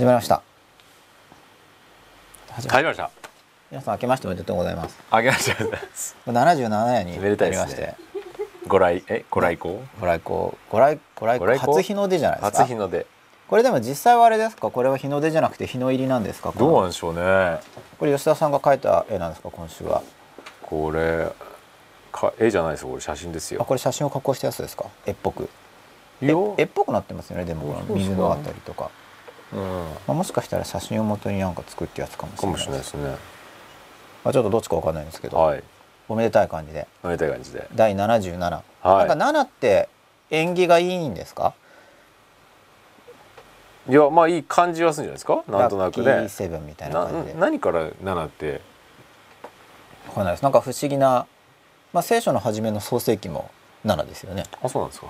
始まりました。始まりました。皆さん明けましておめでとうございます。あげました77夜にめでたいですね。なりまして。ご来えご来光？ご来光。ご来ご来光初日の出じゃないですか？初日の出。これでも実際はあれですか？これは日の出じゃなくて日の入りなんですか？どうなんこでしょうね。のこれ吉田さんが描いた絵なんですか？今週は。これか絵じゃないですよ。これ写真ですよ。あこれ写真を加工したやつですか？絵っぽく。絵っぽくなってますよね。でも水のあたりとか、うんまあ、もしかしたら写真を元になんか作ったやつかもしかもれないしれないですね。まあ、ちょっとどっちかわかんないんですけど、はい。おめでたい感じで。おめでたい感じで。第77、はい。なんか7って縁起がいいんですか？いやまあいい感じはするんじゃないですか？なんとなくね。ラセブンみたいなな感じで。何から7って？わかんないです。なんか不思議な、まあ、聖書の初めの創世記も7ですよね。あそうなんですか。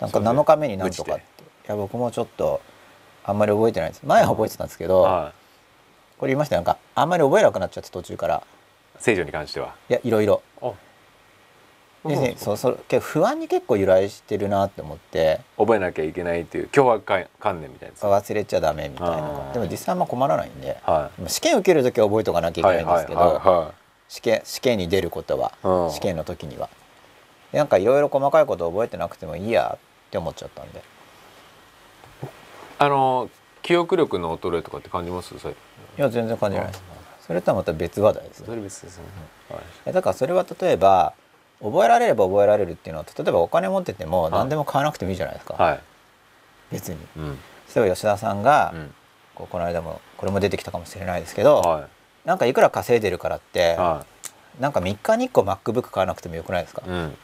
なんかそれで7日目になんとかって。いや僕もちょっとあんまり覚えてないです。前は覚えてたんですけど、はこれ言いましたよ。なんかあんまり覚えなくなっちゃって途中から。い聖女に関しては？いやいろいろ。あ。要すそうそう結構不安に結構由来してるなって思って。覚えなきゃいけないっていう凶悪観観念みたいな忘れちゃダメみたいなでも実際あんま困らないんで。は試験受ける時は覚えとかなきゃいいけないんですけど、試験試験に出ることは、うん。試験の時には。でなんかいろいろ細かいこと覚えてなくてもいいやって思っちゃったんで。いあの記憶力の衰えとかって感じます？それ。いや全然感じない。ですそれとはまた別話題ですそねれ別ですね、はい。えだからそれは例えば覚えられれば覚えられるっていうのは例えばお金持っててもい。何でも買わなくてもいいじゃないですか、はい。別に。うん。例えば吉田さんが、うん。こうこの間もこれも出てきたかもしれないですけど、はなんかいくら稼いでるからって、い。はなんか3日に1個 MacBook 買わなくてもよくないですか、いうん。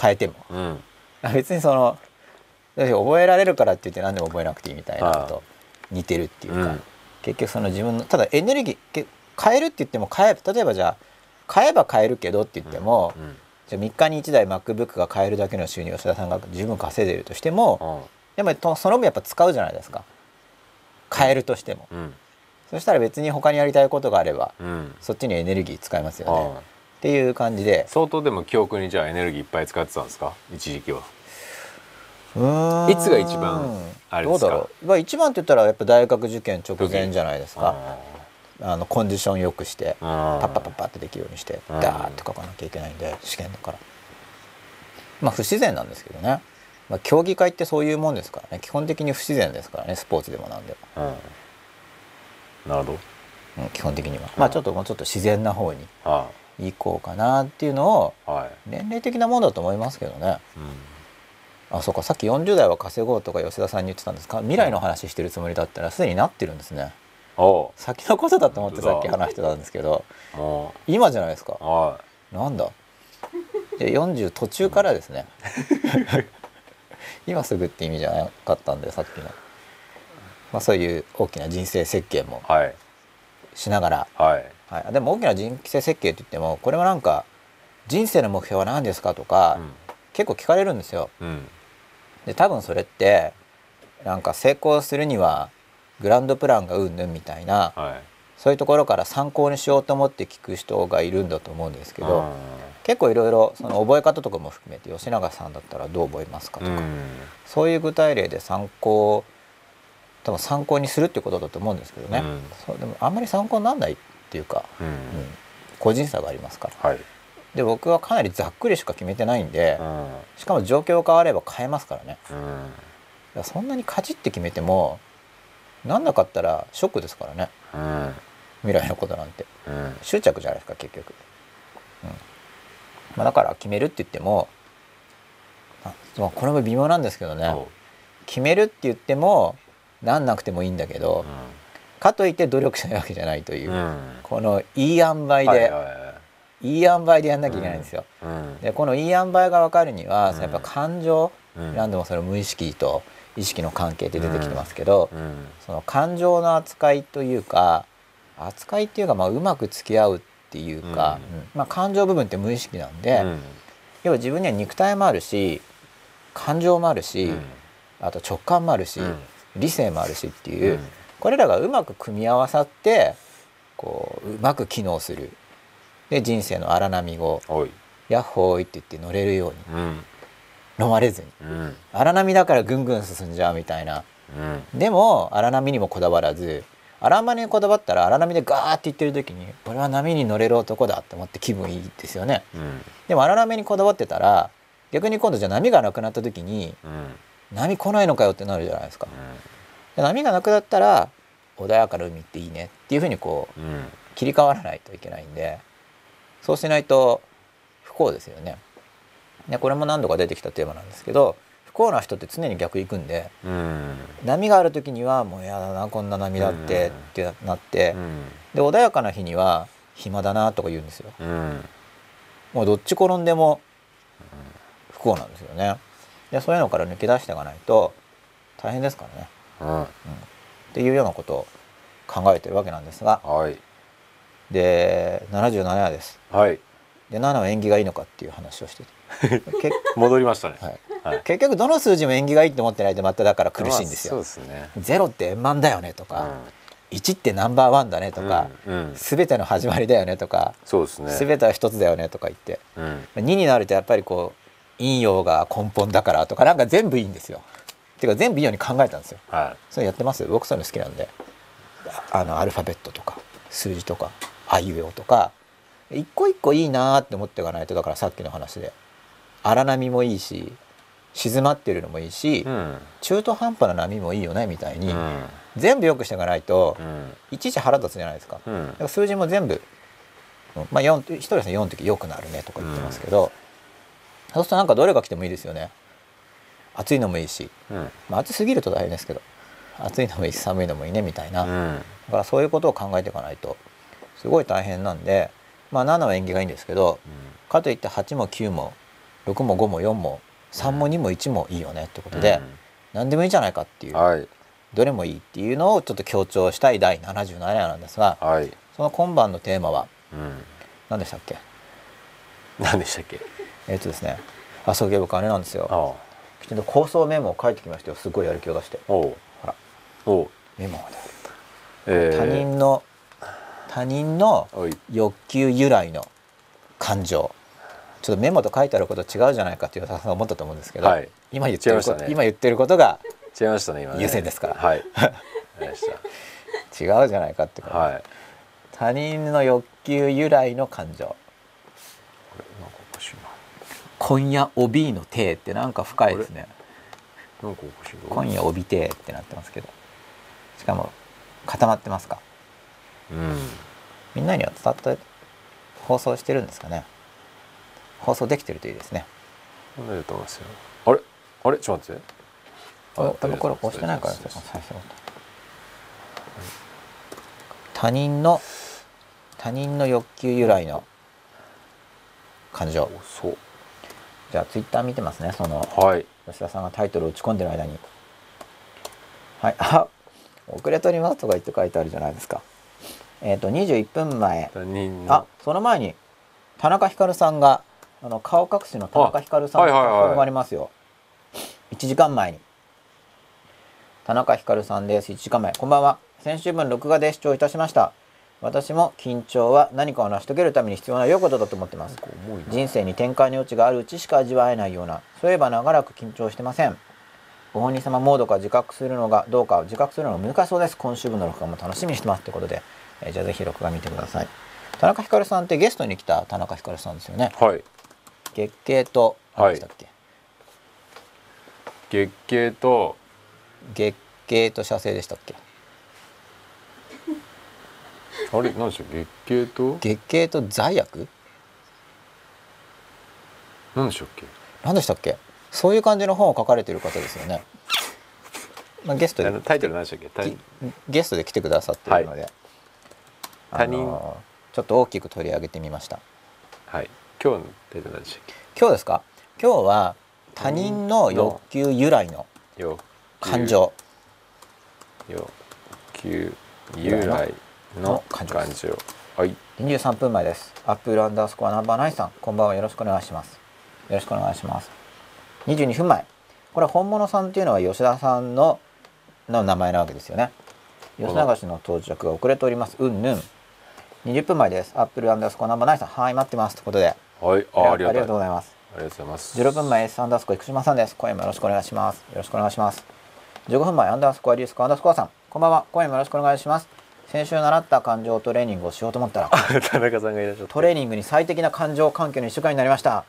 変えても。うん。別にその覚えられるからって言って何でも覚えなくていいみたいなのはと似てるっていうか、うん。結局その自分のただエネルギーけ変えるって言っても変え例えばじゃあ買えば買えるけどって言っても、うん。じゃあ3日に1台 MacBook が買えるだけの収入を吉田さんが十分稼いでるとしても、でもとその分やっぱ使うじゃないですか。買えるとしても、うん。そしたら別に他にやりたいことがあればうん。そっちにエネルギー使いますよね。あ。っていう感じで。相当でも記憶にじゃあエネルギーいっぱい使ってたんですか？一時期はいつが一番あれですか？どうだろう、まあ、一番って言ったらやっぱ大学受験直前じゃないですか。ああのコンディション良くしてパッパッパッパってできるようにしてうん。ダーって書かなきゃいけないんで試験だから。まあ不自然なんですけどね、まあ、競技会ってそういうもんですからね。基本的に不自然ですからねスポーツでもなんでも、うん。なるほど。うん、基本的には。まあちょっともうちょっと自然な方には行こうかなっていうのを年齢的なものだと思いますけどね。うんあそうか。さっき40代は稼ごうとか吉田さんに言ってたんですか？未来の話してるつもりだったらすでになってるんですね。お先のことだと思ってさっき話してたんですけど今じゃないですか。なんだ？で40途中からですね。今すぐって意味じゃなかったんでさっきの、まあ、そういう大きな人生設計もしながら、はい。はい、でも大きな人生設計って言ってもこれはなんか人生の目標は何ですかとか、結構聞かれるんですよ。うんうんで多分それってなんか成功するにはグランドプランがうんぬんみたいなはい。そういうところから参考にしようと思って聞く人がいるんだと思うんですけど、うん結構いろいろその覚え方とかも含めて吉永さんだったらどう覚えますかとか、うん。そういう具体例で参考多分参考にするってことだと思うんですけどね、うん。そうでもあんまり参考にならないっていうか、うん。うん。個人差がありますから。はいで僕はかなりざっくりしか決めてないんで、うん。しかも状況変われば変えますからね。うん。だからそんなにカチッて決めてもなんなかったらショックですからね。うん。未来のことなんて。うん。執着じゃないですか結局、うん。まあ、だから決めるって言ってもあまあこれも微妙なんですけどね。決めるって言ってもなんなくてもいいんだけど、かといって努力しないわけじゃないという、うん。このいい塩梅で、はいいはいい、塩梅でやんなきゃいけないんですよ。うん。でこのいい塩梅が分かるには、うん。やっぱ感情、うん。何度もその無意識と意識の関係って出てきてますけど、うん。その感情の扱いというか扱いっていうか、まあ、うまく付き合うっていうか、まあ、感情部分って無意識なんで、うん。要は自分には肉体もあるし感情もあるし、うん。あと直感もあるし、うん。理性もあるしっていう、うん。これらがうまく組み合わさってこううまく機能するで人生の荒波をおい「ヤッホーイ」って言って乗れるように。うん。飲まれずに。うん。荒波だからぐんぐん進んじゃうみたいな。うん。でも荒波にもこだわらず荒波にこだわったら荒波でガーって言ってる時に俺は波に乗れる男だって思って気分いいですよね。うん。でも荒波にこだわってたら逆に今度じゃあ波がなくなった時にうん。波来ないのかよってなるじゃないですか。で波がなくなったら穏やかな海っていいねっていうふうにこううん。切り替わらないといけないんでそうしないと不幸ですよね。でこれも何度か出てきたテーマなんですけど不幸な人って常に逆行くんでうん。波がある時にはもうやだなこんな波だってうん。ってなってうん。で穏やかな日には暇だなとか言うんですよ。うん。もうどっち転んでも不幸なんですよね。でそういうのから抜け出していかないと大変ですからね。うん。っていうようなことを考えてるわけなんですがはいで77夜です。はい。で7は縁起がいいのかっていう話をしてて。け戻りましたね。はい。はい。結局どの数字も縁起がいいって思ってないとまただから苦しいんですよ。まあそうですね。ゼロって円満だよねとうか、1ってナンバーワンだねとか、うんうん。全ての始まりだよねとか、そうですね。全ては一つだよねとか言って。うん。2になるとやっぱりこう陰陽が根本だからとかなんか全部いいんですよ。ていうか全部いいように考えたんですよ。はそれやってます？よ僕そういうの好きなんで。ああのアルファベットとか数字とかあいうえおとか一個一個いいなーって思っていかないとだからさっきの話で。荒波もいいし静まってるのもいいし、いうん。中途半端な波もいいよねみたいに、うん。全部良くしていかないと、うん。いちいち腹立つじゃないですか。だうん。から数字も全部、うんまあ4一人さん4の時良くなるねとか言ってますけど、そうするとなんかどれが来てもいいですよね。暑いのもいいし、うん。まあ、暑すぎると大変ですけど暑いのもいいし寒いのもいいねみたいな、だうん。からそういうことを考えていかないとすごい大変なんで、まあ、7は縁起がいいんですけどかといって8も9も6も5も4も3も2も1もいいよねってことで、何でもいいじゃないかっていう、はい。どれもいいっていうのをちょっと強調したい第77夜なんですがはい。その今晩のテーマはうん。何でしたっけ？何でしたっけ？えっ、とですねあそういえば僕あれなんですよ。きちんと構想メモを書いてきましたよ。すごいやる気を出して。おう。ほら。おう。メモをねえー。他人の他人の欲求由来の感情。ちょっとメモと書いてあること違うじゃないかっていうさん思ったと思うんですけど、はい。今言ってること、ね。今言ってることが違いましたね今ね。優先ですから。はい。違うじゃないかってこと、たはい。他人の欲求由来の感情。今夜帯の手ってなんか深いですね。今夜帯手ってなってますけど。しかも固まってますか？うんみんなには伝わって放送してるんですかね。放送できてるといいですね。あれ？あれ？ちょっと待って。あ多分これ押してないから他人の他人の欲求由来の感情。そう。じゃあツイッター見てますね。そのはい。吉田さんがタイトルを打ち込んでる間に。はい。あ遅れとりますとか言って書いてあるじゃないですかえっ、と21分前。あその前に田中ひかるさんがあの顔隠しの田中ひかるさんのあはいはい。はい書がありますよ、1時間前に。田中ひかるさんです。1時間前。こんばんは。先週分録画で視聴いたしました。私も緊張は何かを成し遂げるために必要な良いことだと思ってます。人生に展開の余地があるうちしか味わえないようなそういえば長らく緊張してません。ご本人様モードか自覚するのがどうかを自覚するのが難しそうです。今週分の録画も楽しみにしてます。ってことで、えーじゃあぜひ録画見てください。田中ひかるさんってゲストに来た田中ひかるさんですよね。はい。月経と何でしたっけ、月経と。月経と射精でしたっけ？あれ？何でしたっけ？月経と？月経と罪悪何でしたっけ？何でしたっけ？そういう感じの本を書かれてる方ですよね、まあ、ゲストでタイトル何でしたっけ？ゲストで来てくださってるので、はい他人。ちょっと大きく取り上げてみました。はい。今日のタイトル何でしたっ今日ですか？今日は他人の欲求由来の感情。欲求由来の感感情情。はい。23分前です。アップルアンダースコアナンバーナインさんこんばんは。よろしくお願いします。よろしくお願いします。22分前。これは本物さんっていうのは吉田さんのの名前なわけですよね。吉永氏の到着が遅れております。うんぬん20分前です。アップルアンダースコアナンバーナインさん。はい待ってます。ということで。はいあありがとうございます。ありがとうございます。16分前 S アンダースコア生島さんです今夜もよろしくお願いします。よろしくお願いします。15分前アンダースコアリュースコアンダースコアさん。こんばんは。今夜もよろしくお願いします。先週習った感情トレーニングをしようと思ったら。田中さんがいらっしゃったトレーニングに最適な感情環境の1週間になりました。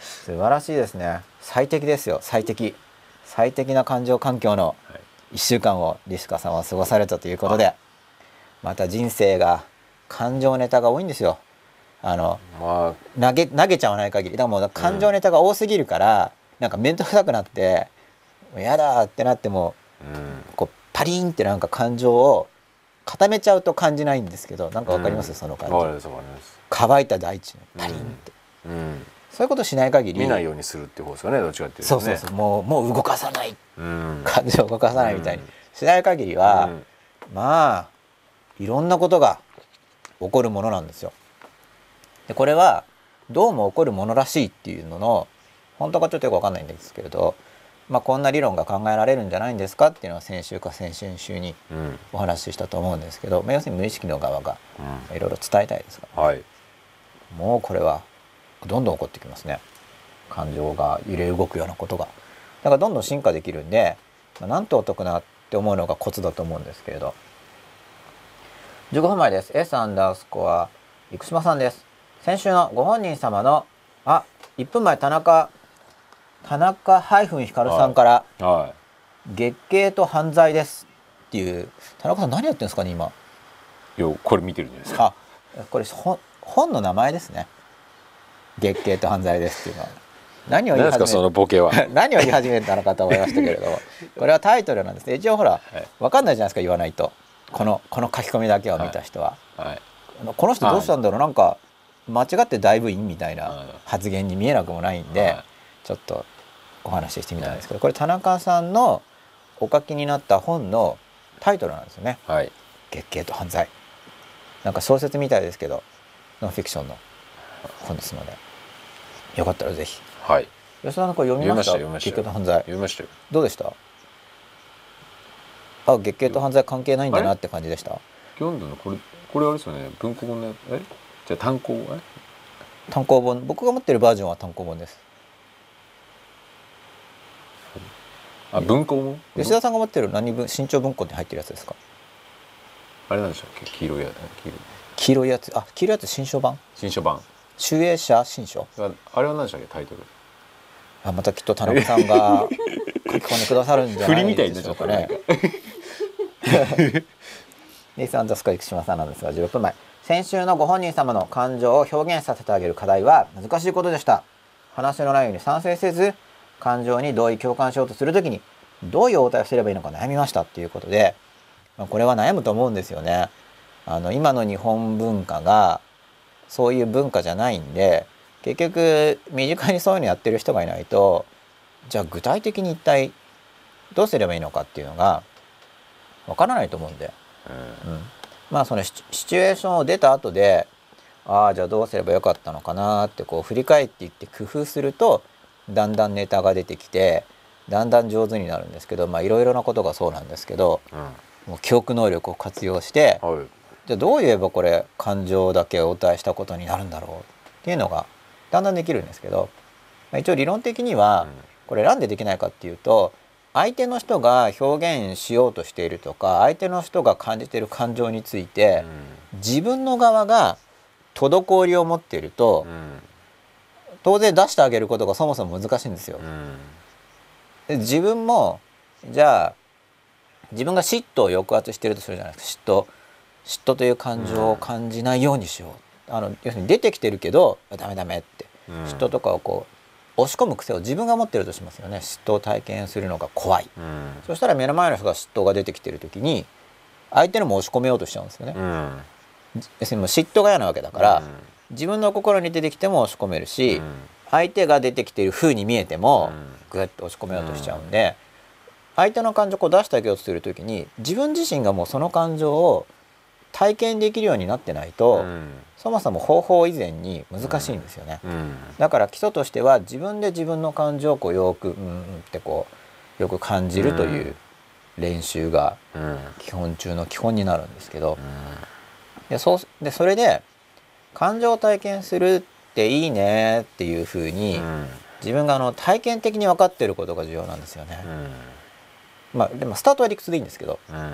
素晴らしいですね。最適ですよ。最適。最適な感情環境のはい。1週間をリスカさんは過ごされたということで。また人生が感情ネタが多いんですよ。あのま投げ投げちゃわない限り。だからもう感情ネタが多すぎるから、なんか面倒くさくなってもうやだってなってもあうん。こうパリンってなんか感情を固めちゃうと感じないんですけどなんかわかります、うん。その感じ。乾いた大地のパリンって、うん。そういうことしない限り見ないようにするって方ですかねどっちかっていうとね。そうそうそう。もうもう動かさない。うん。感情を動かさないみたいにうんしない限りは、うん。まあいろんなことが起こるものなんですよ。でこれはどうも起こるものらしいっていうのの本当かちょっとよくわかんないんですけれど、まあ、こんな理論が考えられるんじゃないんですか？っていうのは先週か先々週にうん。お話ししたと思うんですけど、まあ、要するに無意識の側がうん。いろいろ伝えたいですからはい。もうこれはどんどん起こってきますね。感情が揺れ動くようなことが。だからどんどん進化できるんで、まあ、なんとお得なって思うのがコツだと思うんですけれど15分前です。S アンダースコア生島さんです。先週のご本人様のあ1分前田中田中ハイフンヒカルさんから、は月経と犯罪ですっていう。田中さん何やってるんですかね今？いいやこれ見てるんじゃないですか。あこれ本本の名前ですね。月経と犯罪ですっていうのは。何を言い始めそのボケは。何を言い始めたのかと思いましたけれども。これはタイトルなんです。ね一応ほらはい。分かんないじゃないですか言わないとこのこの書き込みだけを見た人は、はい。あのこの人どうしたんだろう、なんか間違って大部員みたいはない。発言に見えなくもないんで、はい。ちょっとお話ししてみたんですけどこれ田中さんのお書きになった本のタイトルなんですよね。はい「月経と犯罪」なんか小説みたいですけどノンフィクションの本ですので。よかったらぜひ。はい。吉田さんこれ読みました？読みました月経と犯罪。読みましたよ。どうでした？あ月経と犯罪関係ないんだなって感じでした？読んだのこれこれあれですよね文庫本のやえ？じゃあ単行え単行本。僕が持ってるバージョンは単行本です。あ文庫本？吉田さんが持ってる何文？新潮文庫に入ってるやつですか？あれなんでしたっけ？黄色いや黄色い。黄色いやつ？あ黄色いやつ新書版？新書版。集英社新書。ああれは何でしたっけ？タイトル。あまたきっと田中さんが書き込んでくださるんじゃないでしょうかね。ネイスアンダースコア生島さんなんですが16分前。先週のご本人様の感情を表現させてあげる課題は難しいことでした。話の内容に賛成せず感情に同意共感しようとするときにどういう応対をすればいいのか悩みましたっていうことで、まあ、これは悩むと思うんですよね。あの今の日本文化がそういう文化じゃないんで結局身近にそういうのやってる人がいないとじゃあ具体的に一体どうすればいいのかっていうのがわからないと思うんで、うん、まあそのシチュエーションを出た後でああじゃあどうすればよかったのかなってこう振り返っていって工夫するとだんだんネタが出てきてだんだん上手になるんですけどまあいろいろなことがそうなんですけどうん。もう記憶能力を活用してはい。じゃあどう言えばこれ感情だけを応対したことになるんだろうっていうのがだんだんできるんですけど、まあ、一応理論的にはこれなんでできないかっていうと相手の人が表現しようとしているとか相手の人が感じている感情について自分の側が滞りを持っているとうん。当然出してあげることがそもそも難しいんですよ。う。ん。で自分もじゃあ自分が嫉妬を抑圧してるとするじゃないですか。嫉妬嫉妬という感情を感じないようにしよう、あの要するに出てきてるけどダメダメって。うん。嫉妬とかをこう押し込む癖を自分が持ってるとしますよね。嫉妬を体験するのが怖い。うん。そしたら目の前の人が嫉妬が出てきてる時に相手のも押し込めようとしちゃうんですよね、うん。要するにもう嫉妬が嫌なわけだから、自分の心に出てきても押し込めるし、うん。相手が出てきている風に見えてもうん。グッと押し込めようとしちゃうんで、相手の感情を出してあげようとする時に自分自身がもうその感情を体験できるようになってないと、うん。そもそも方法以前に難しいんですよね。うん。だから基礎としては自分で自分の感情をこうよくうんうんってこうよく感じるという練習がうん。基本中の基本になるんですけど。でそうでそれで感情を体験するっていいねっていうふうにうん。自分があの体験的に分かっていることが重要なんですよね。まあでもスタートは理屈でいいんですけど。うん。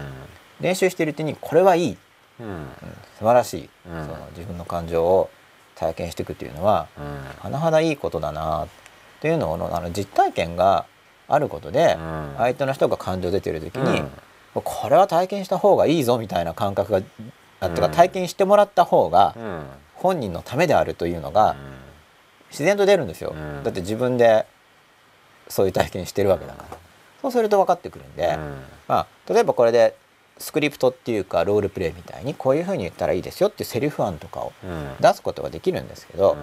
練習してるうちにこれはいい、うんうん素晴らしい、うん。その自分の感情を体験していくっていうのはうん。甚だいいことだなっていうのをあの実体験があることで、うん。相手の人が感情出てる時に、うん。これは体験した方がいいぞみたいな感覚があってかうん。体験してもらった方がうん。本人のためであるというのがうん。自然と出るんですよ、うん。だって自分でそういう体験してるわけだから、そうすると分かってくるんで、うん。まあ、例えばこれでスクリプトっていうかロールプレイみたいにこういうふうに言ったらいいですよっていうセリフ案とかをうん。出すことができるんですけど、うん。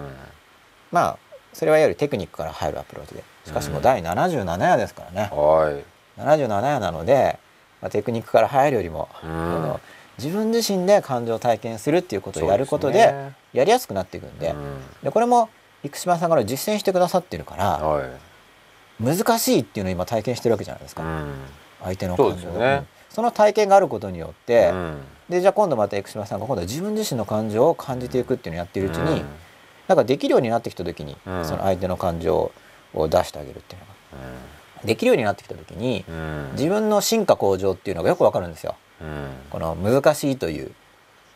まあそれはいわゆるテクニックから入るアプローチで。しかしもう第77夜ですからね、はい。77夜なので、まあ、テクニックから入るよりも、うん。自分自身で感情を体験するっていうことをやることでやりやすくなっていくんで,、うん。でこれも生島さんから実践してくださってるからはい。難しいっていうのを今体験してるわけじゃないですか、うん。相手の感情をねうんその体験があることによって、うん。でじゃあ今度また生島さんが今度は自分自身の感情を感じていくっていうのをやっているうちに、うん。なんかできるようになってきた時に、うん。その相手の感情を出してあげるっていうのが。できるようになってきた時に、うん。自分の進化向上っていうのがよくわかるんですよ。うん。この難しいという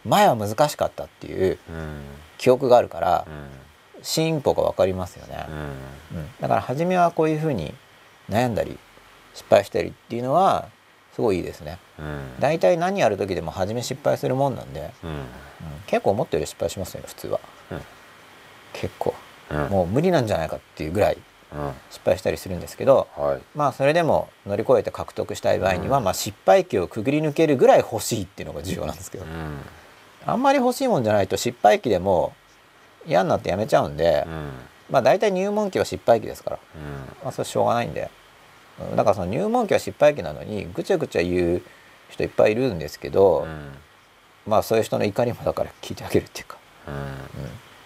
前は難しかったっていううん。記憶があるからうん。進歩がわかりますよね、うん。うん。だから初めはこういうふうに悩んだり失敗したりっていうのはすごいいいですね。うん。大体何やる時でも初め失敗するもんなんで、うん。うん。結構思ったより失敗しますよね普通は。うん。結構。うん。もう無理なんじゃないかっていうぐらいうん。失敗したりするんですけどはい。まあそれでも乗り越えて獲得したい場合には、うん。まあ失敗期をくぐり抜けるぐらい欲しいっていうのが重要なんですけど、うん。あんまり欲しいもんじゃないと失敗期でもう嫌になってやめちゃうんで、うん。まあ大体入門期は失敗期ですから、まあ、それしょうがないんで。うんだからその入門期は失敗期なのにぐちゃぐちゃ言う人いっぱいいるんですけど、うん。まあそういう人の怒りもだから聞いてあげるっていうか、うん。うん。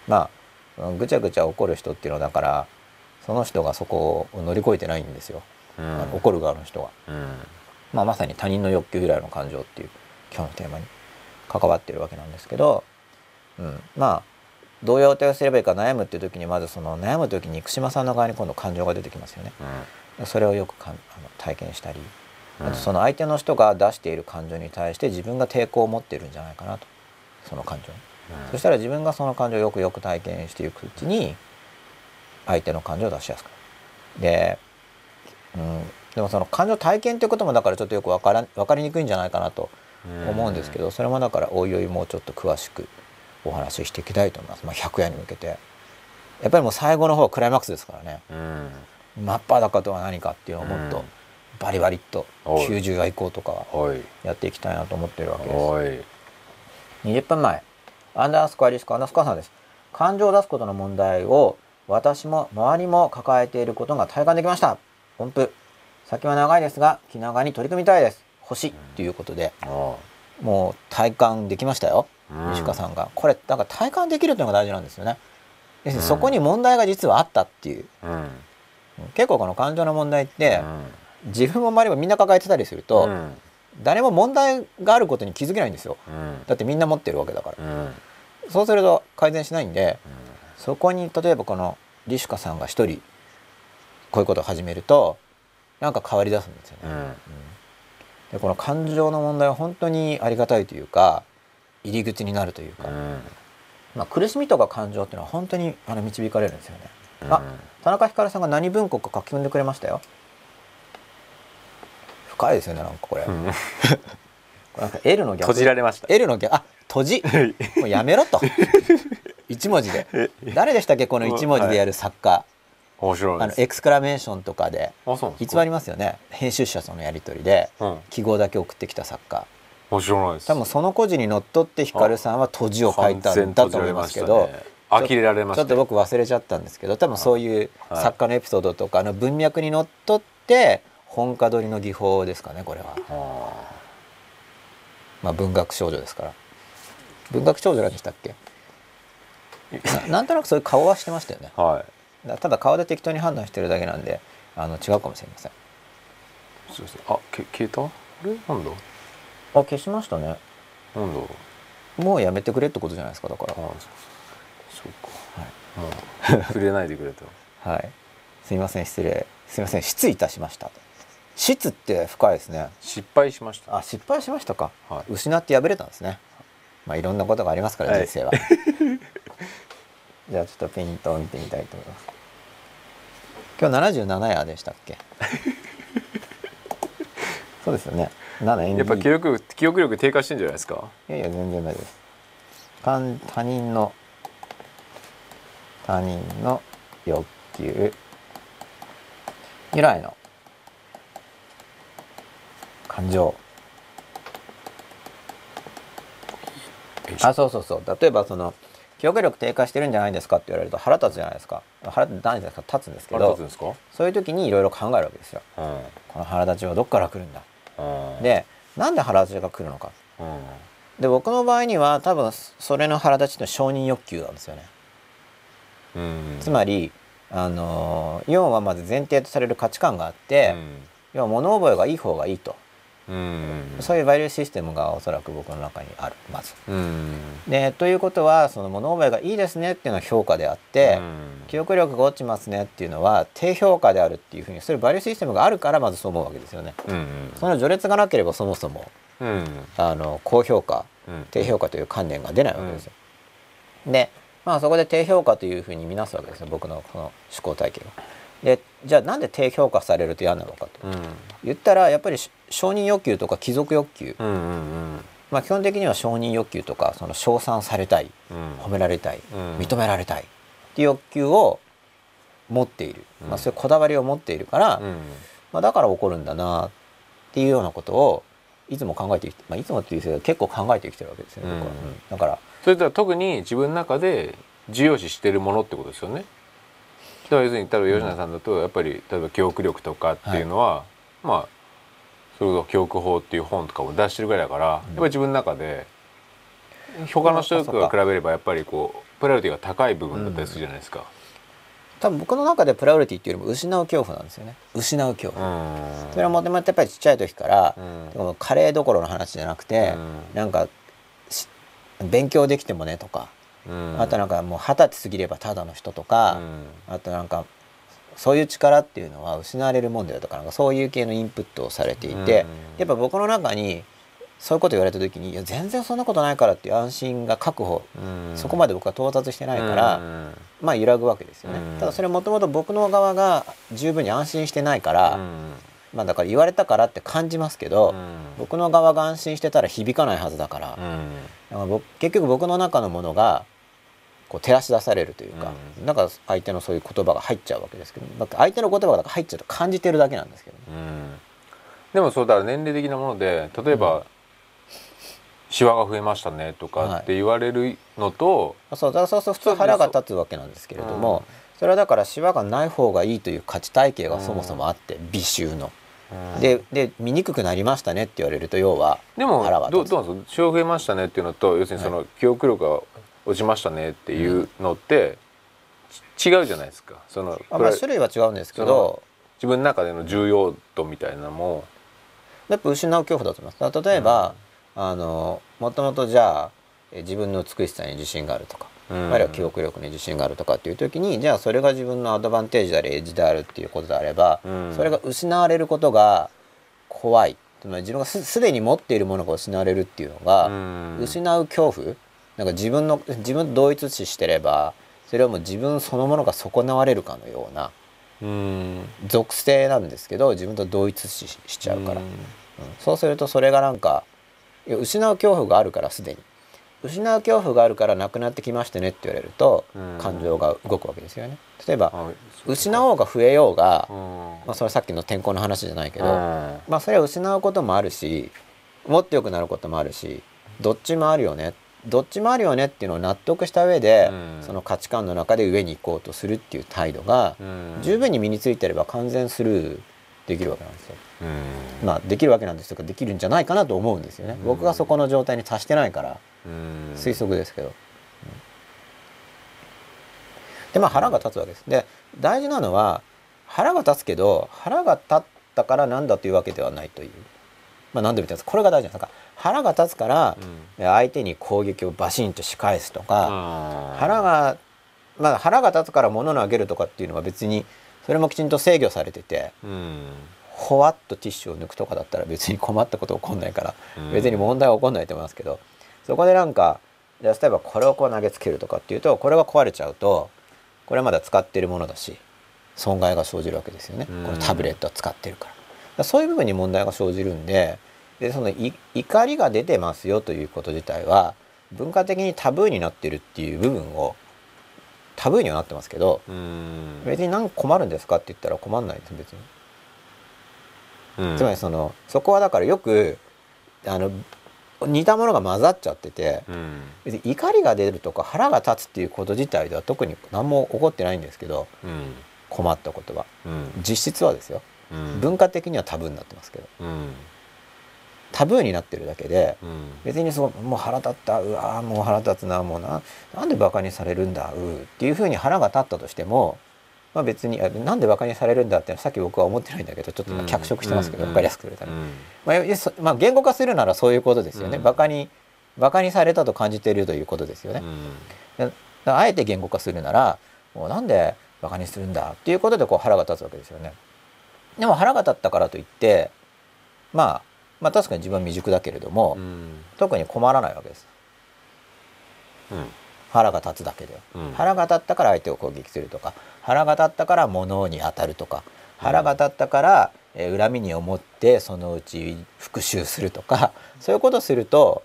まあうんぐちゃぐちゃ怒る人っていうのはだからその人がそこを乗り越えてないんですよ、怒る側の人は。うん。まあ、まさに他人の欲求由来の感情っていう今日のテーマに関わってるわけなんですけど、うん、まあどういう応対をすればいいか悩むっていう時にまずその悩む時に生島さんの側に今度感情が出てきますよね。それをよくかんあの体験したりあとその相手の人が出している感情に対して自分が抵抗を持っているんじゃないかなと。その感情。に。そしたら自分がその感情をよくよく体験していくうちに相手の感情を出しやすくなる。で、うん、でもその感情体験ということもだからちょっとよく分から分かりにくいんじゃないかなと思うんですけど、それもだからおいおいもうちょっと詳しくお話ししていきたいと思います、まあ、100夜に向けて。やっぱりもう最後の方はクライマックスですからね。うん真っ裸とは何かっていうのをもっとうん。バリバリっとはい。90夜以降とかははい。やっていきたいなと思ってるわけです。はい。20分前。アンダースコアリスコアンダースコアさんです。感情を出すことの問題を私も周りも抱えていることが体感できました。音符。先は長いですが気長に取り組みたいです。星。ということであもう体感できましたよ。うん。西川さんが。これだから体感できるというのが大事なんですよね。要するにうん。そこに問題が実はあったっていう。うん結構この感情の問題ってうん自分も周りもみんな抱えてたりするとうん。誰も問題があることに気づけないんですよ。うん。だってみんな持ってるわけだから。うん。そうすると改善しないんでそこに例えばこのリシュカさんが一人こういうことを始めるとなんか変わり出すんですよね。うん。でこの感情の問題は本当にありがたいというか入り口になるというか、うん。まあ、苦しみとか感情っていうのは本当にあの導かれるんですよね。うん。あ田中ひかるさんが何文庫か書き込んでくれましたよ。深いですよねなんかこれ。こうん。れなんか L の逆閉じられました。L の逆あ閉じ。もうやめろと。一文字で。誰でしたっけこの一文字でやる作家、あの面白いです。エクスクラメーションとかで。あそうなんです偽りますよね。編集者とのやり取りでうん。記号だけ送ってきた作家。面白いです。多分その故事にのっとってヒカルさんは閉じを書いたんだと思いますけど、呆れられましたちょっと僕忘れちゃったんですけど多分そういうはい。作家のエピソードとかあの文脈にのっとって本家取りの技法ですかねこれは、あ。まあ、文学少女ですから。文学少女なんでしたっけ？ななんとなくそういう顔はしてましたよね。ーはい。だただ顔で適当に判断してるだけなんであの違うかもしれません。あけ消えた？あれ？なんだ？あ消しましたね。なんだもうやめてくれってことじゃないですかだから。あそうそうかもう触れないでくれと。はい。すいません失礼。すいません失礼いたしました。質って深いですね。失敗しました。あ失敗しましたか、はい。失って敗れたんですね。まあいろんなことがありますからはい。人生は、じゃあちょっとペイントを見てみたいと思います。今日77夜でしたっけ？そうですよね。7円やっぱ記憶記憶力低下してんじゃないですか？いやいや全然大丈夫です。他他人の他人の欲求。由来の感情。あそうそうそう。例えばその記憶力低下してるんじゃないですかって言われると腹立つじゃないですか。腹立つ何ですか。立つんですけどあれ立つんですか？そういう時にいろいろ考えるわけですよ。うん。この腹立ちはどっから来るんだ。うん。でなんで腹立ちが来るのか。うん。で僕の場合には多分それの腹立ちって承認欲求なんですよね。うんつまりあの要はまず前提とされる価値観があって、要は物覚えがいい方がいいと。うん。そういうバリューシステムがおそらく僕の中にあるまず。うん。でということはその物覚えがいいですねっていうのは評価であって、うん。記憶力が落ちますねっていうのは低評価であるっていうふうにそういうバリューシステムがあるからまずそう思うわけですよね。うんその序列がなければそもそもうん。あの高評価うん。低評価という観念が出ないわけですよ。でまあそこで低評価というふうに見なすわけですよ。僕のこの思考体系が。でじゃあなんで低評価されると嫌なのかと。うん。言ったらやっぱりし承認欲求とか貴族欲求、うんうんまあ、基本的には承認欲求とかその称賛されたいうん。褒められたいうん。認められたいっていう欲求を持っている、うん。まあ、そういうこだわりを持っているから、うん。まあ、だから起こるんだなっていうようなことをいつも考えてきて、まあ、いつもっていう結構考えてきてるわけですよね、だからそれとは特に自分の中で重要視してるものってことですよね。だから要するに例えば吉永さんだとやっぱり例えば記憶力とかっていうのは、まあそれこそ記憶法っていう本とかを出してるぐらいだから、やっぱり自分の中で他の人と比べればやっぱりこうプライオリティが高い部分だったりするじゃないですか。多分僕の中でプライオリティっていうよりも失う恐怖なんですよね。失う恐う怖、ん。それはもともとやっぱりちっちゃい時からう、ん。でもカレーどころの話じゃなくて、うん。なんかし勉強できてもねとか、うん。あとなんかもう二十歳過ぎればただの人とか、あとなんかそういう力っていうのは失われるもんだよとかなんかそういう系のインプットをされていて、うん。やっぱ僕の中にそういうこと言われた時にいや全然そんなことないからっていう安心が確保、うん。そこまで僕は到達してないから、うん。まあ揺らぐわけですよね、うん。ただそれもともと僕の側が十分に安心してないから、うん。まあだから言われたからって感じますけど、うん。僕の側が安心してたら響かないはずだから,、結局僕の中のものがこう照らし出されるというか、うなんか相手のそういう言葉が入っちゃうわけですけど相手の言葉が入っちゃうと感じてるだけなんですけど。ね、うん。でもそうだから年齢的なもので例えば、シワが増えましたねとかって言われるのと、そうだからそうすると普通腹が立つわけなんですけれども、それはだからシワがない方がいいという価値体系がそもそもあって、美醜の。うん。でで見くくなりましたねって言われると要はでもどうどうなんですか？増えましたねっていうのと要するにその記憶力が落ちましたねっていうのって、ち違うじゃないですか。そのあまあ種類は違うんですけど自分の中での重要度みたいなのも、やっぱ失う恐怖だと思います。例えば、あのもともとじゃあえ自分の美しさに自信があるとか、うんあるいは記憶力に自信があるとかっていう時にじゃあそれが自分のアドバンテージでありエッジであるっていうことであれば、うん。それが失われることが怖い。つまり自分がすすでに持っているものが失われるっていうのが、うん。失う恐怖。なんか自分の自分と同一視してればそれはもう自分そのものが損なわれるかのようなうん。属性なんですけど自分と同一視しちゃうから、うん。うん。そうするとそれがなんか失う恐怖があるからすでに失う恐怖があるからなくなってきましたねって言われると、うん。感情が動くわけですよね。例えば失おうが増えようが、うん。まあ、それはさっきの天候の話じゃないけど、うん。まあそれは失うこともあるしもっと良くなることもあるしどっちもあるよね。どっちもあるよねっていうのを納得した上で、うん。その価値観の中で上に行こうとするっていう態度が、うん。十分に身についてれば完全スルーできるわけなんですよ。うん。まあできるわけなんですとかできるんじゃないかなと思うんですよね。うん。僕がそこの状態に達してないから。うん推測ですけど。うん。でまあ腹が立つわけです。で大事なのは腹が立つけど腹が立ったからなんだというわけではないという。まあ何度も言ってますこれが大事なんです。か腹が立つから相手に攻撃をバシンと仕返すとか、腹がまあ腹が立つから物を投げるとかっていうのは別にそれもきちんと制御されててうん。ほわっとティッシュを抜くとかだったら別に困ったこと起こんないからうん。別に問題は起こんないと思いますけどそこでなんかじゃあ例えばこれをこう投げつけるとかっていうとこれが壊れちゃうとこれはまだ使ってるものだし損害が生じるわけですよね。うん。このタブレットは使ってるから。そういう部分に問題が生じるんででそのい怒りが出てますよということ自体は文化的にタブーになってるっていう部分をタブーにはなってますけどうん。別に何困るんですかって言ったら困んないです別に。うん。つまりそのそこはだからよくあの似たものが混ざっちゃっててうん。別に怒りが出るとか腹が立つっていうこと自体では特に何も起こってないんですけどうん困ったことは。うん。実質はですよ。うん。文化的にはタブーになってますけど。うん。タブーになってるだけでうん。別にそうもう腹立ったうわーもう腹立つなもうななんでバカにされるんだうーっていうふうに腹が立ったとしても、まあ、別にあなんでバカにされるんだってさっき僕は思ってないんだけどちょっと今脚色してますけど、うん。分かりやすくするために。うん。まあまあ、言語化するならそういうことですよね、うん。バカにバカにされたと感じているということですよね、だからあえて言語化するならもうなんでバカにするんだっていうことでこう腹が立つわけですよね。でも腹が立ったからといって、まあ、まあ確かに自分は未熟だけれども、うん。特に困らないわけです。うん腹が立つだけでは、うん。腹が立ったから相手を攻撃するとか腹が立ったから物に当たるとか腹が立ったから、えー恨みに思ってそのうち復讐するとかそういうことすると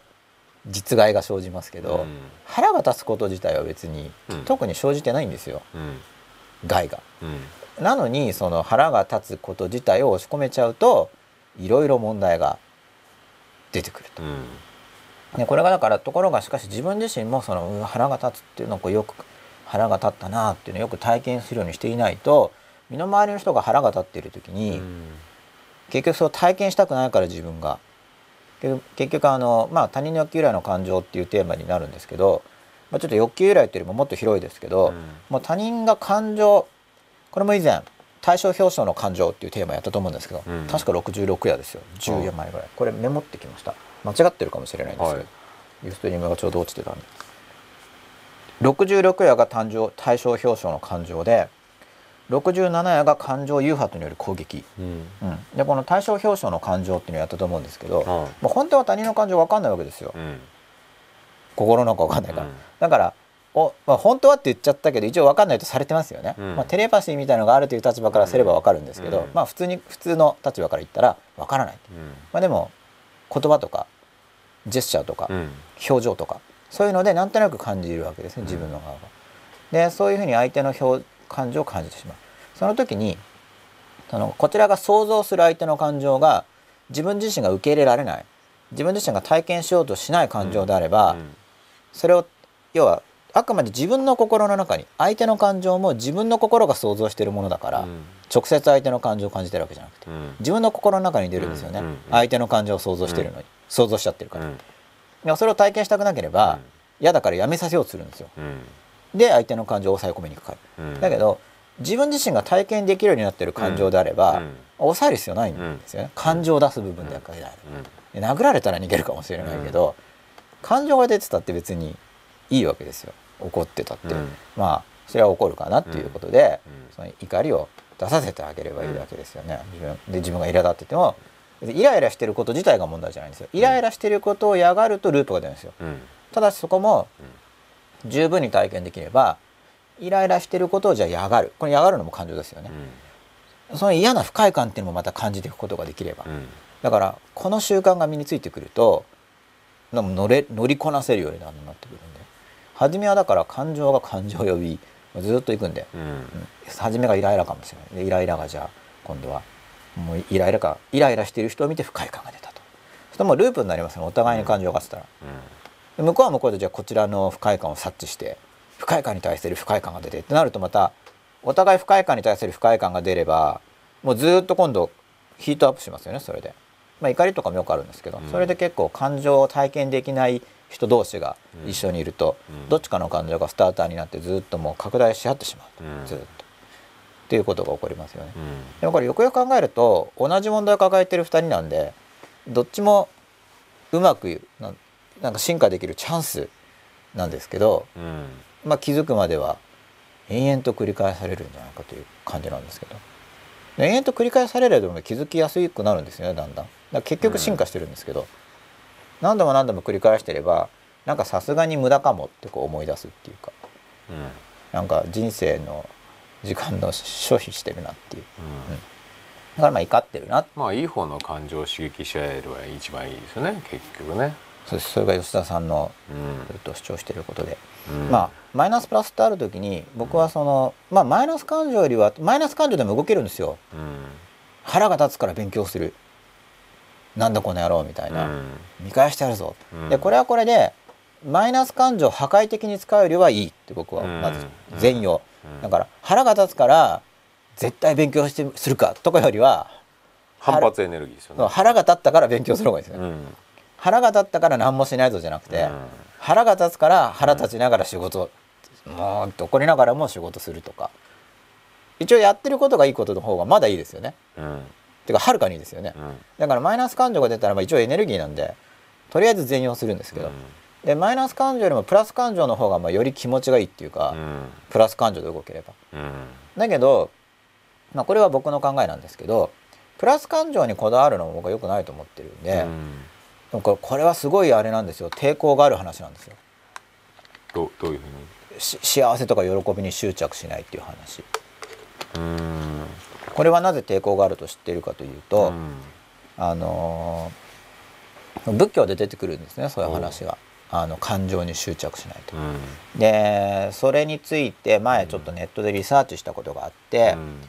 実害が生じますけど、うん。腹が立つこと自体は別に、うん。特に生じてないんですよ。うん。害が。うん。なのにその腹が立つこと自体を押し込めちゃうといろいろ問題が出てくると。うんね、これがだからところがしかし自分自身もその腹が立つっていうのをこうよく腹が立ったなっていうのをよく体験するようにしていないと身の回りの人が腹が立っている時に、結局そう体験したくないから自分が。結局あの、まあ、他人の欲求由来の感情っていうテーマになるんですけど、まあ、ちょっと欲求由来っていうよりももっと広いですけど、うん。もう他人が感情これも以前対象表彰の感情っていうテーマやったと思うんですけど、うん。確か66夜ですよ。10夜前ぐらい。これメモってきました間違ってるかもしれないんです。けど、はい。ユーストリームがちょうど落ちてたんで。66夜が誕生対象表彰の感情で67夜が感情誘発による攻撃、うん。うん、でこの対象表彰の感情っていうのをやったと思うんですけど、はい。もう本当は他人の感情分かんないわけですよ、うん。心の中分かんないから、うん。だからお、まあ、本当はって言っちゃったけど一応分かんないとされてますよね、うん。まあ、テレパシーみたいなのがあるという立場からすれば分かるんですけど、うん。まあ普通に普通の立場から言ったら分からない、うん。まあ、でも言葉とかジェスチャーとかうん。表情とかそういうのでなんとなく感じるわけですね自分の側が。でそういうふうに相手の表感情を感じてしまう。その時にそのこちらが想像する相手の感情が自分自身が受け入れられない。自分自身が体験しようとしない感情であれば、うん。それを要はあくまで自分の心の中に相手の感情も自分の心が想像しているものだから、うん。直接相手の感情を感じてるわけじゃなくてうん。自分の心の中に出るんですよね、うん。うん。うん。相手の感情を想像してるのに、想像しちゃってるから、うん。それを体験したくなければ嫌だからやめさせようとするんですよ。うん。で相手の感情を抑え込みにかか。る、うん。だけど自分自身が体験できるようになってる感情であれば、うん。抑える必要ないんですよね、感情を出す部分だけである、で殴られたら逃げるかもしれないけど、感情が出てたって別にいいわけですよ。怒ってたって、うん。まあそれは怒るかなっていうことで、うん。その怒りを出させてあげればいいわけですよね、自分で自分が苛立っててもイライラしてること自体が問題じゃないんですよ。イライラしてることを嫌がるとループが出るんですよ。うん。ただしそこも十分に体験できればイライラしてることをじゃあ嫌がる。これ嫌がるのも感情ですよね、その嫌な不快感っていうのもまた感じていくことができれば、うん。だからこの習慣が身についてくると乗れ乗りこなせるようになってくるんで。初めはだから感情が感情を呼びずっと行くんで、うん。うん。初めがイライラかもしれない。でイライラがじゃあ今度はもうイライラかイライラしてる人を見て不快感が出たと。そしたらもうループになりますよねお互いに感情がってたら、で向こうは向こうでじゃあこちらの不快感を察知して不快感に対する不快感が出てってなるとまたお互い不快感に対する不快感が出ればもうずっと今度ヒートアップしますよねそれで。まあ、怒りとかもよくあるんですけど、うん。それで結構感情を体験できない人同士が一緒にいると、うん。どっちかの感情がスターターになってずっともう拡大し合ってしまうと、うん。ずっと。っていうことが起こりますよね。うん。でもこれよくよく考えると同じ問題を抱えてる2人なんでどっちもうまくななんか進化できるチャンスなんですけど、うん。まあ、気づくまでは延々と繰り返されるんじゃないかという感じなんですけど。延々と繰り返されると気づきやすくなるんですよねだんだん。だ結局進化してるんですけど、何度も何度も繰り返してればなんかさすがに無駄かもってこう思い出すっていうか。うん。なんか人生の時間の消費してるなっていう。うん。だからまあ怒ってるな。まあいい方の感情を刺激し合えれば一番いいですよね結局ね。そそれが吉田さんのうん。ずっと主張してることで、うん。まあマイナスプラスってある時に僕はそのまあマイナス感情よりはマイナス感情でも動けるんですよ。うん。腹が立つから勉強する。なんだこの野郎みたいな、うん。見返してやるぞ、うん。でこれはこれでマイナス感情を破壊的に使うよりはいいって僕はまずうん全容、うん。だから腹が立つから絶対勉強してするかとかよりは反発エネルギーですよね。腹が立ったから勉強する方がいいですね、うん。腹が立ったから何もしないぞじゃなくて、うん。腹が立つから腹立ちながら仕事、もうって怒りながらも仕事するとか。一応やってることがいいことの方がまだいいですよね。うん。てかはるかにいいですよね、うん。だからマイナス感情が出たらまあ一応エネルギーなんでとりあえず全容するんですけど、でマイナス感情よりもプラス感情の方がまあより気持ちがいいっていうか、うん。プラス感情で動ければ。うん。だけど、まあ、これは僕の考えなんですけどプラス感情にこだわるのも僕は良くないと思ってるんで、うん。でもこれはすごいあれなんですよ。抵抗がある話なんですよ。どうどういうふうし幸せとか喜びに執着しないっていう話。にうん。これはなぜ抵抗があると知っているかというと、うん。あのー仏教で出てくるんですねそういう話があの感情に執着しないと。うん。でそれについて前ちょっとネットでリサーチしたことがあって、うん。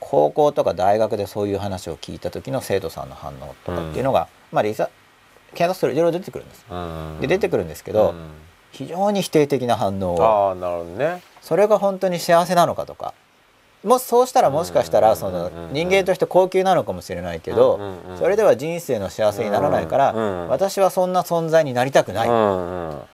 高校とか大学でそういう話を聞いた時の生徒さんの反応とかっていうのが、まあリサ検索するといろいろ出てくるんです。うん。で出てくるんですけど、うん。非常に否定的な反応を。ああなるほどね。それが本当に幸せなのかとかもしそうしたらもしかしたらうんそのうん人間として高級なのかもしれないけどそれでは人生の幸せにならないから私はそんな存在になりたくない